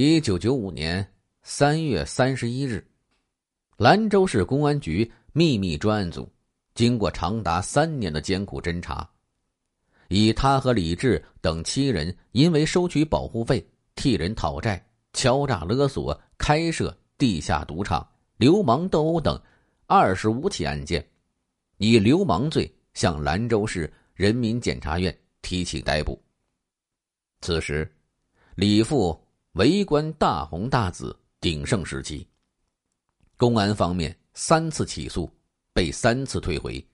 一九九五年三月三十一日，兰州市公安局秘密专案组经过长达三年的艰苦侦查，以他和李志等七人因为收取保护费、替人讨债、敲诈勒索、开设地下赌场、流氓斗殴等二十五起案件，以流氓罪向兰州市人民检察院提起逮捕。此时，李富。为官大红大紫，鼎盛时期。公安方面三次起诉，被三次退回。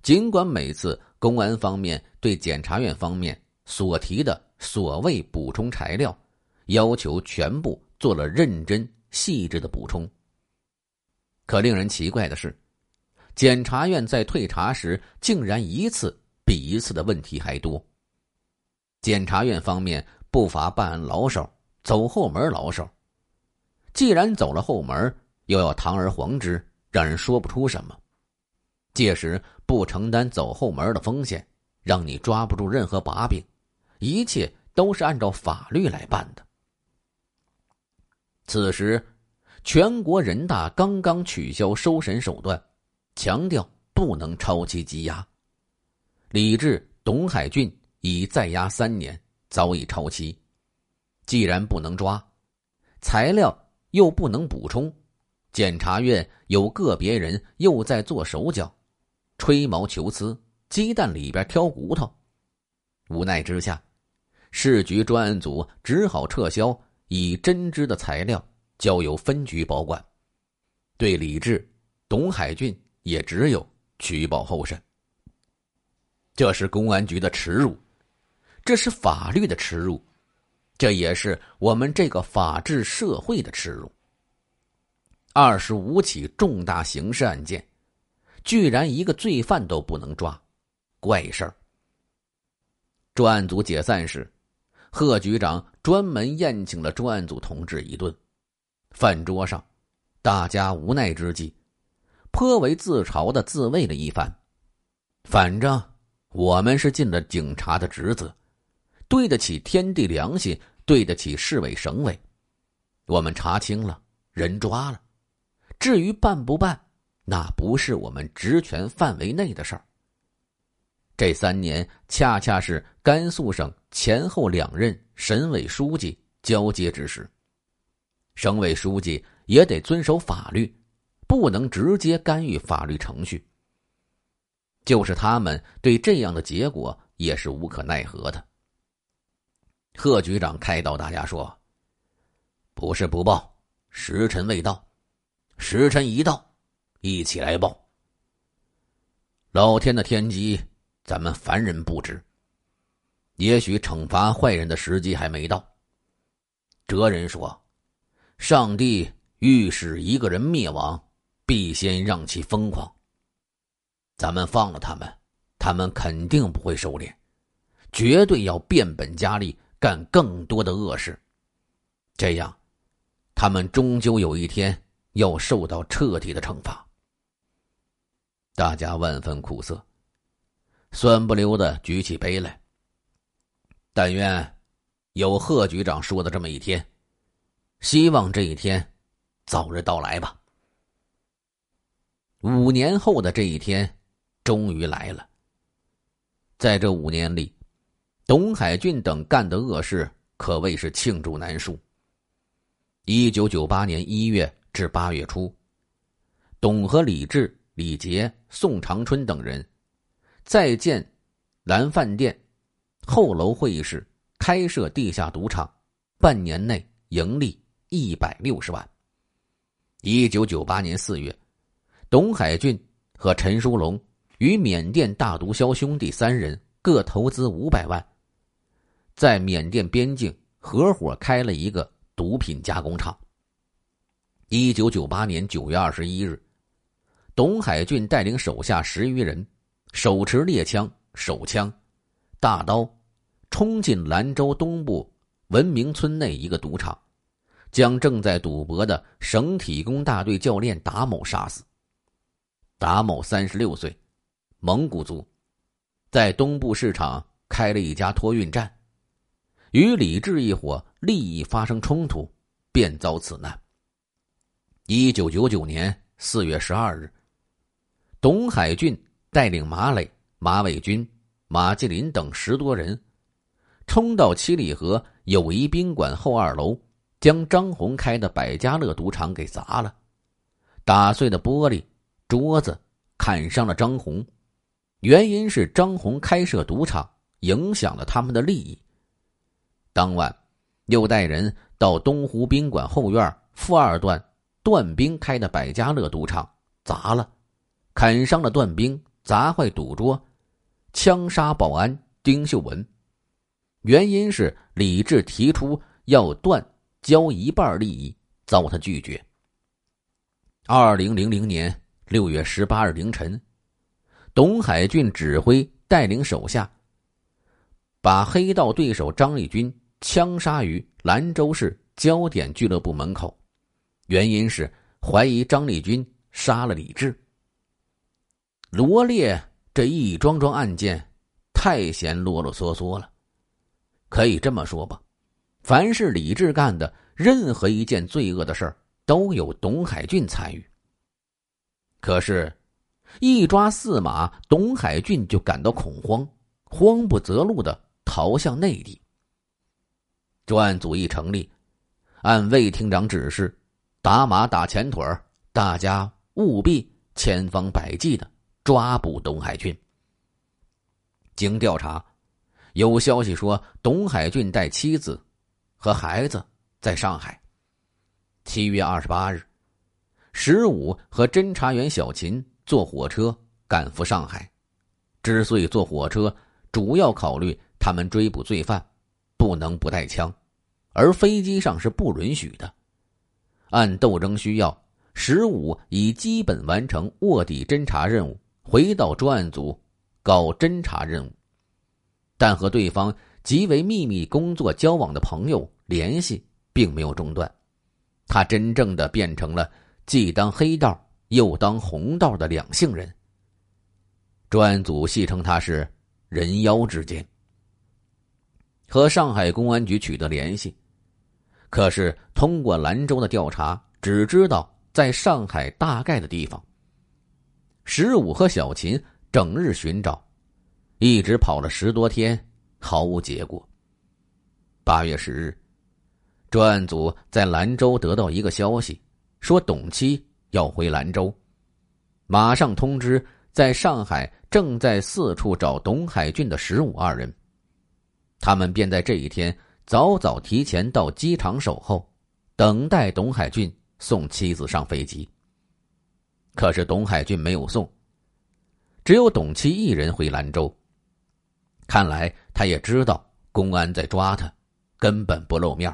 尽管每次公安方面对检察院方面所提的所谓补充材料，要求全部做了认真细致的补充，可令人奇怪的是，检察院在退查时竟然一次比一次的问题还多。检察院方面不乏办案老手。走后门老手，既然走了后门，又要堂而皇之，让人说不出什么。届时不承担走后门的风险，让你抓不住任何把柄，一切都是按照法律来办的。此时，全国人大刚刚取消收审手段，强调不能超期羁押。李志、董海俊已在押三年，早已超期。既然不能抓，材料又不能补充，检察院有个别人又在做手脚，吹毛求疵，鸡蛋里边挑骨头。无奈之下，市局专案组只好撤销已侦知的材料，交由分局保管。对李志、董海俊也只有取保候审。这是公安局的耻辱，这是法律的耻辱。这也是我们这个法治社会的耻辱。二十五起重大刑事案件，居然一个罪犯都不能抓，怪事儿。专案组解散时，贺局长专门宴请了专案组同志一顿。饭桌上，大家无奈之际，颇为自嘲的自慰了一番。反正我们是尽了警察的职责。对得起天地良心，对得起市委省委，我们查清了，人抓了。至于办不办，那不是我们职权范围内的事儿。这三年恰恰是甘肃省前后两任省委书记交接之时，省委书记也得遵守法律，不能直接干预法律程序。就是他们对这样的结果也是无可奈何的。贺局长开导大家说：“不是不报，时辰未到，时辰一到，一起来报。老天的天机，咱们凡人不知。也许惩罚坏人的时机还没到。”哲人说：“上帝欲使一个人灭亡，必先让其疯狂。咱们放了他们，他们肯定不会收敛，绝对要变本加厉。”干更多的恶事，这样，他们终究有一天要受到彻底的惩罚。大家万分苦涩，酸不溜的举起杯来。但愿有贺局长说的这么一天，希望这一天早日到来吧。五年后的这一天，终于来了。在这五年里。董海俊等干的恶事可谓是罄竹难书。一九九八年一月至八月初，董和李志、李杰、宋长春等人在建蓝饭店后楼会议室开设地下赌场，半年内盈利一百六十万。一九九八年四月，董海俊和陈书龙与缅甸大毒枭兄弟三人各投资五百万。在缅甸边境合伙开了一个毒品加工厂。一九九八年九月二十一日，董海俊带领手下十余人，手持猎枪、手枪、大刀，冲进兰州东部文明村内一个赌场，将正在赌博的省体工大队教练达某杀死。达某三十六岁，蒙古族，在东部市场开了一家托运站。与李治一伙利益发生冲突，便遭此难。一九九九年四月十二日，董海俊带领马磊、马伟军、马继林等十多人，冲到七里河友谊宾馆后二楼，将张红开的百家乐赌场给砸了，打碎的玻璃、桌子，砍伤了张红。原因是张红开设赌场，影响了他们的利益。当晚，又带人到东湖宾馆后院负二段段兵开的百家乐赌场砸了，砍伤了段兵，砸坏赌桌，枪杀保安丁秀文。原因是李志提出要段交一半利益，遭他拒绝。二零零零年六月十八日凌晨。董海俊指挥带领手下，把黑道对手张立军枪杀于兰州市焦点俱乐部门口，原因是怀疑张立军杀了李治。罗列这一桩桩案件，太嫌啰啰嗦嗦了。可以这么说吧，凡是李治干的任何一件罪恶的事儿，都有董海俊参与。可是。一抓四马，董海俊就感到恐慌，慌不择路的逃向内地。专案组一成立，按魏厅长指示，打马打前腿大家务必千方百计的抓捕董海俊。经调查，有消息说董海俊带妻子和孩子在上海。七月二十八日，十五和侦查员小秦。坐火车赶赴上海，之所以坐火车，主要考虑他们追捕罪犯，不能不带枪，而飞机上是不允许的。按斗争需要，十五已基本完成卧底侦查任务，回到专案组搞侦查任务，但和对方极为秘密工作交往的朋友联系并没有中断，他真正的变成了既当黑道。又当红道的两性人，专案组戏称他是“人妖之间”。和上海公安局取得联系，可是通过兰州的调查，只知道在上海大概的地方。十五和小秦整日寻找，一直跑了十多天，毫无结果。八月十日，专案组在兰州得到一个消息，说董七。要回兰州，马上通知在上海正在四处找董海俊的十五二人。他们便在这一天早早提前到机场守候，等待董海俊送妻子上飞机。可是董海俊没有送，只有董七一人回兰州。看来他也知道公安在抓他，根本不露面。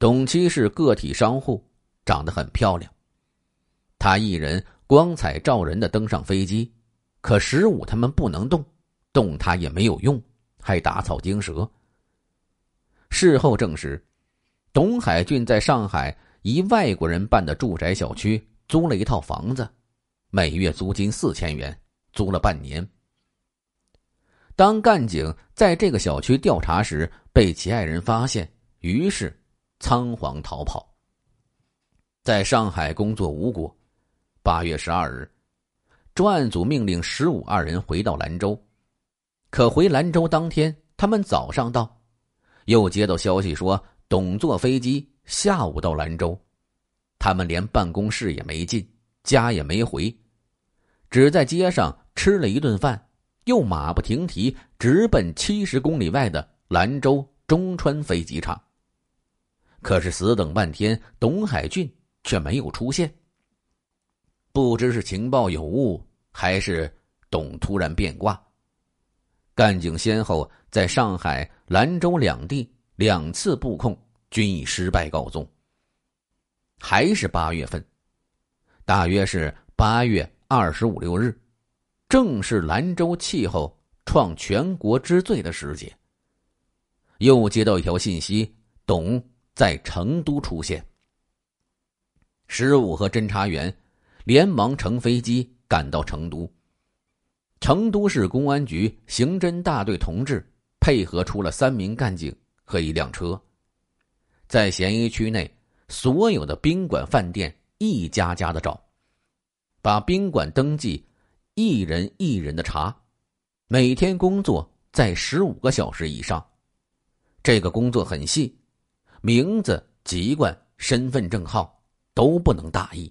董七是个体商户，长得很漂亮。他一人光彩照人的登上飞机，可十五他们不能动，动他也没有用，还打草惊蛇。事后证实，董海俊在上海一外国人办的住宅小区租了一套房子，每月租金四千元，租了半年。当干警在这个小区调查时，被其爱人发现，于是仓皇逃跑。在上海工作无果。八月十二日，专案组命令十五二人回到兰州。可回兰州当天，他们早上到，又接到消息说董坐飞机下午到兰州。他们连办公室也没进，家也没回，只在街上吃了一顿饭，又马不停蹄直奔七十公里外的兰州中川飞机场。可是死等半天，董海俊却没有出现。不知是情报有误，还是董突然变卦。干警先后在上海、兰州两地两次布控，均以失败告终。还是八月份，大约是八月二十五六日，正是兰州气候创全国之最的时节。又接到一条信息，董在成都出现。十五和侦查员。连忙乘飞机赶到成都。成都市公安局刑侦大队同志配合出了三名干警，和一辆车，在嫌疑区内所有的宾馆、饭店一家家的找，把宾馆登记一人一人的查，每天工作在十五个小时以上。这个工作很细，名字、籍贯、身份证号都不能大意。